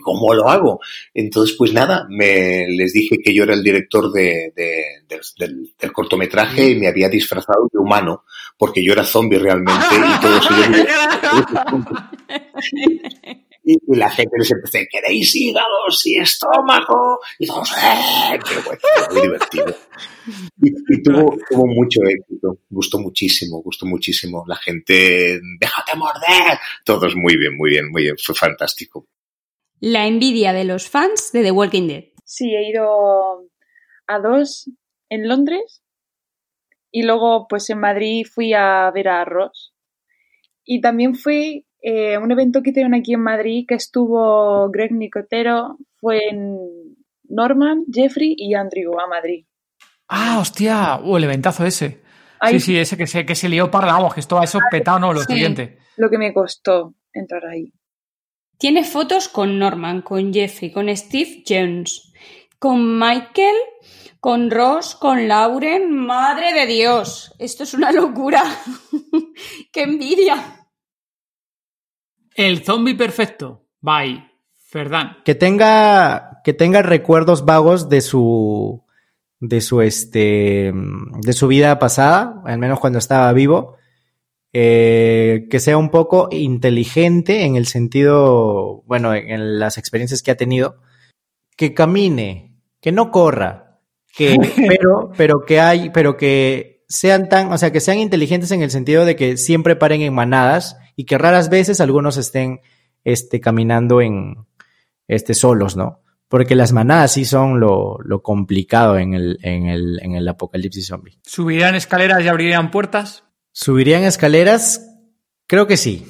¿Cómo lo hago? Entonces, pues nada, me, les dije que yo era el director de, de- del, del- del cortometraje y me había disfrazado de humano, porque yo era zombie realmente y todos ellos y, y la gente les empezó, ¿queréis hígados y estómago? Y todos, ¡eh! Qué bueno, muy divertido. Y, y tuvo, tuvo mucho éxito, gustó muchísimo, gustó muchísimo. La gente, déjate morder. Todos muy bien, muy bien, muy bien, fue fantástico. La envidia de los fans de The Walking Dead. Sí, he ido a dos en Londres y luego pues en Madrid fui a ver a Ross. Y también fui eh, un evento que hicieron aquí en Madrid que estuvo Greg Nicotero, fue en Norman, Jeffrey y Andrew a Madrid. Ah, hostia, uh, el eventazo ese. Ahí- Sí, sí, ese que se, que se lió para, vamos, que esto a eso petado, no, lo Sí. siguiente. Lo que me costó entrar ahí. Tiene fotos con Norman, con Jeffrey, con Steve Jones, con Michael, con Ross, con Lauren. Madre de Dios, esto es una locura. ¡Qué envidia! El zombie perfecto. Bye. Ferdán. Que tenga, que tenga recuerdos vagos de su, de su, este, de su vida pasada, al menos cuando estaba vivo. Eh, que sea un poco inteligente en el sentido, bueno, en, en las experiencias que ha tenido. Que camine, que no corra, que, pero, pero que hay, pero que sean tan, o sea, que sean inteligentes en el sentido de que siempre paren en manadas y que raras veces algunos estén, este, caminando en, este, solos, ¿no? Porque las manadas sí son lo, lo complicado en el, en, el, en el apocalipsis zombie. ¿Subirían escaleras y abrirían puertas? ¿Subirían escaleras? Creo que sí.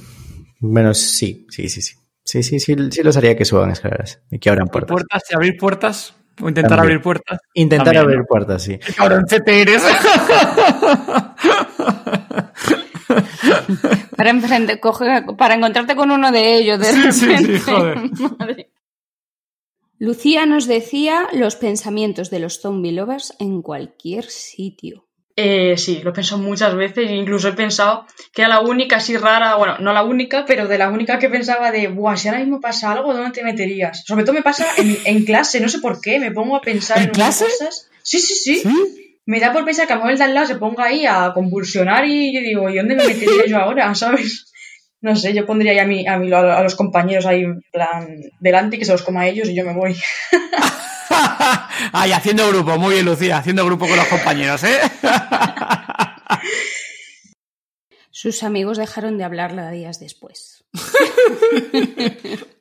Bueno, sí, sí, sí, sí. Sí, sí, sí, sí los haría que suban escaleras y que abran puertas. ¿Puertas y abrir puertas? ¿O intentar También. abrir puertas? Intentar También, abrir ¿no? puertas, sí. ¡Qué cabroncete eres! Para, enfrente- coge- para encontrarte con uno de ellos de Sí, sí, sí, repente. joder. Madre. Lucía nos decía los pensamientos de los zombie lovers en cualquier sitio. Eh, sí, lo he pensado muchas veces incluso he pensado que era la única así rara, bueno, no la única, pero de la única que pensaba de, buah, si ahora mismo pasa algo, ¿dónde te meterías? Sobre todo me pasa en, en clase, no sé por qué, me pongo a pensar en, ¿En clase? cosas. Sí, sí, sí, Me da por pensar que a lo mejor el de al lado se ponga ahí a convulsionar y yo digo, ¿y dónde me metería yo ahora? ¿Sabes? No sé, yo pondría ahí a, mi, a, mi- a los compañeros ahí en plan delante y que se los coma a ellos y yo me voy. Ay, haciendo grupo, muy bien, Lucía, haciendo grupo con los compañeros, ¿eh? Sus amigos dejaron de hablarla días después.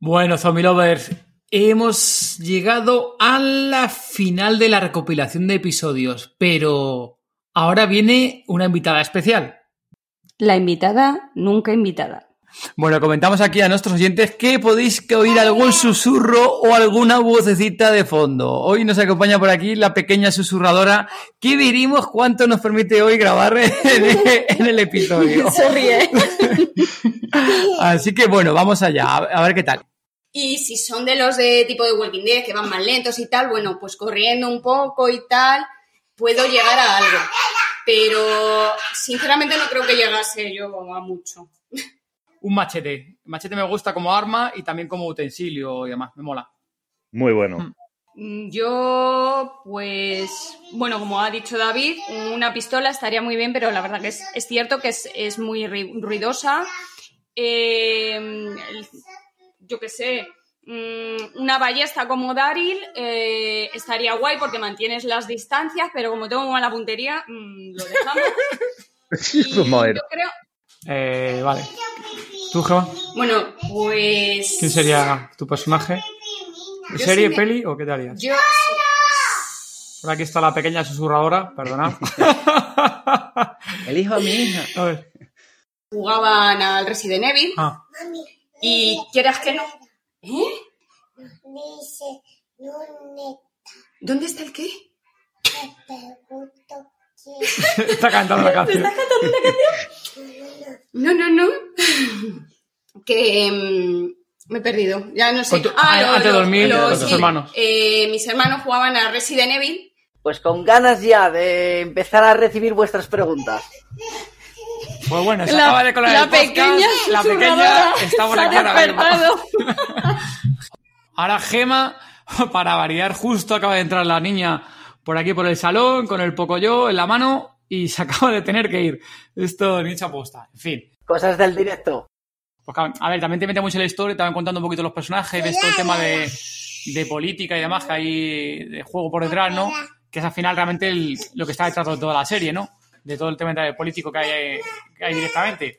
Bueno, Zombie Lovers, hemos llegado a la final de la recopilación de episodios, pero ahora viene una invitada especial. La invitada nunca invitada. Bueno, comentamos aquí a nuestros oyentes que podéis oír algún susurro o alguna vocecita de fondo. Hoy nos acompaña por aquí la pequeña susurradora que veremos cuánto nos permite hoy grabar en, en el episodio. Se ríe. Así que bueno, vamos allá, a ver qué tal. Y si son de los de tipo de Walking Dead que van más lentos y tal, bueno, pues corriendo un poco y tal, puedo llegar a algo. Pero sinceramente no creo que llegase yo a mucho. Un machete. Machete me gusta como arma y también como utensilio y demás, me mola. Muy bueno. Mm, Yo, pues, bueno, como ha dicho David, una pistola estaría muy bien, pero la verdad que es, es cierto que es, es muy ruidosa. Eh, el- yo qué sé, mm, una ballesta como Daryl eh, estaría guay porque mantienes las distancias, pero como tengo mala puntería, mm, lo dejamos. A ver. Yo creo, Eh, vale. ¿Tú, Gema? bueno, pues... ¿Quién sería tu personaje? ¿Serie, sí me- peli o qué te harías? Yo, Por aquí está la pequeña susurradora, perdonad. El hijo de mi hija. A ver. jugaban al Resident Evil Ah. Y quieras que no. ¿Eh? ¿Dónde está el qué? está cantando la canción. ¿Me estás cantando una canción? No, no, no. que mm, me he perdido. Ya no sé. Tu- ah, antes de dormir, con tus hermanos. eh, mis hermanos jugaban a Resident Evil. Pues con ganas ya de empezar a recibir vuestras preguntas. Pues bueno, se La- acaba de colar la el podcast. pequeña la pequeña está ha aquí ahora mismo. despertado. Ahora Gema, para variar, justo acaba de entrar la niña por aquí por el salón con el pocoyo en la mano y se acaba de tener que ir. Esto ni hecha aposta. En fin. Cosas del directo. Pues, a ver, también te mete mucho la historia, te van contando un poquito los personajes, ves todo el tema de, de política y demás que hay de juego por detrás, ¿no? Que es al final realmente el- lo que está detrás de toda la serie, ¿no? De todo el tema de político que hay, que hay directamente.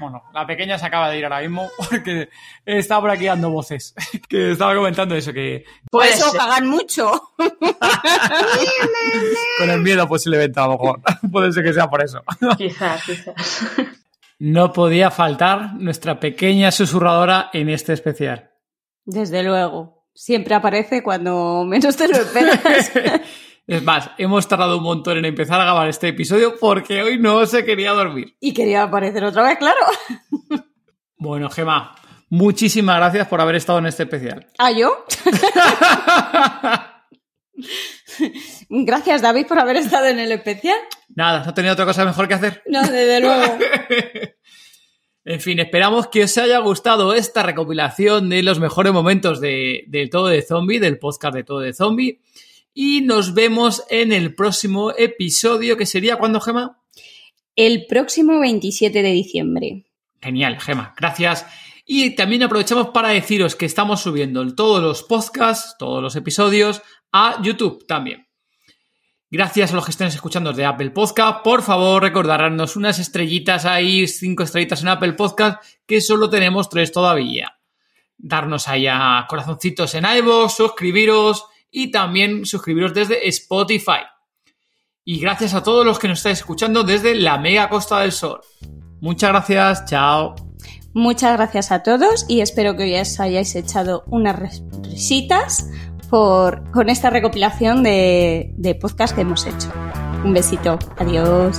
Bueno, la pequeña se acaba de ir ahora mismo porque está por aquí dando voces. Que estaba comentando eso, que Por eso cagan mucho. con el miedo posiblemente a lo mejor. Puede ser que sea por eso. Quizás, quizás. No podía faltar nuestra pequeña susurradora en este especial. Desde luego. Siempre aparece cuando menos te lo esperas. Es más, hemos tardado un montón en empezar a grabar este episodio porque hoy no se quería dormir. y quería aparecer otra vez, claro. Bueno, Gema, muchísimas gracias por haber estado en este especial. ¿Ah, yo? Gracias, David, por haber estado en el especial. Nada, no tenía otra cosa mejor que hacer. No, desde luego. En fin, esperamos que os haya gustado esta recopilación de los mejores momentos de, de Todo de Zombie, del podcast de Todo de Zombie. Y nos vemos en el próximo episodio, que sería cuando, Gema. El próximo 27 de diciembre. Genial, Gema, gracias. Y también aprovechamos para deciros que estamos subiendo todos los podcasts, todos los episodios, a YouTube también. Gracias a los que estén escuchando de Apple Podcast. Por favor, recordarnos unas estrellitas ahí, cinco estrellitas en Apple Podcast, que solo tenemos tres todavía. Darnos ahí a corazoncitos en iVoox, suscribiros y también suscribiros desde Spotify. Y gracias a todos los que nos estáis escuchando desde la mega Costa del Sol. Muchas gracias, chao. Muchas gracias a todos y espero que hoy os hayáis echado unas risitas por, con esta recopilación de, de podcast que hemos hecho. Un besito. Adiós.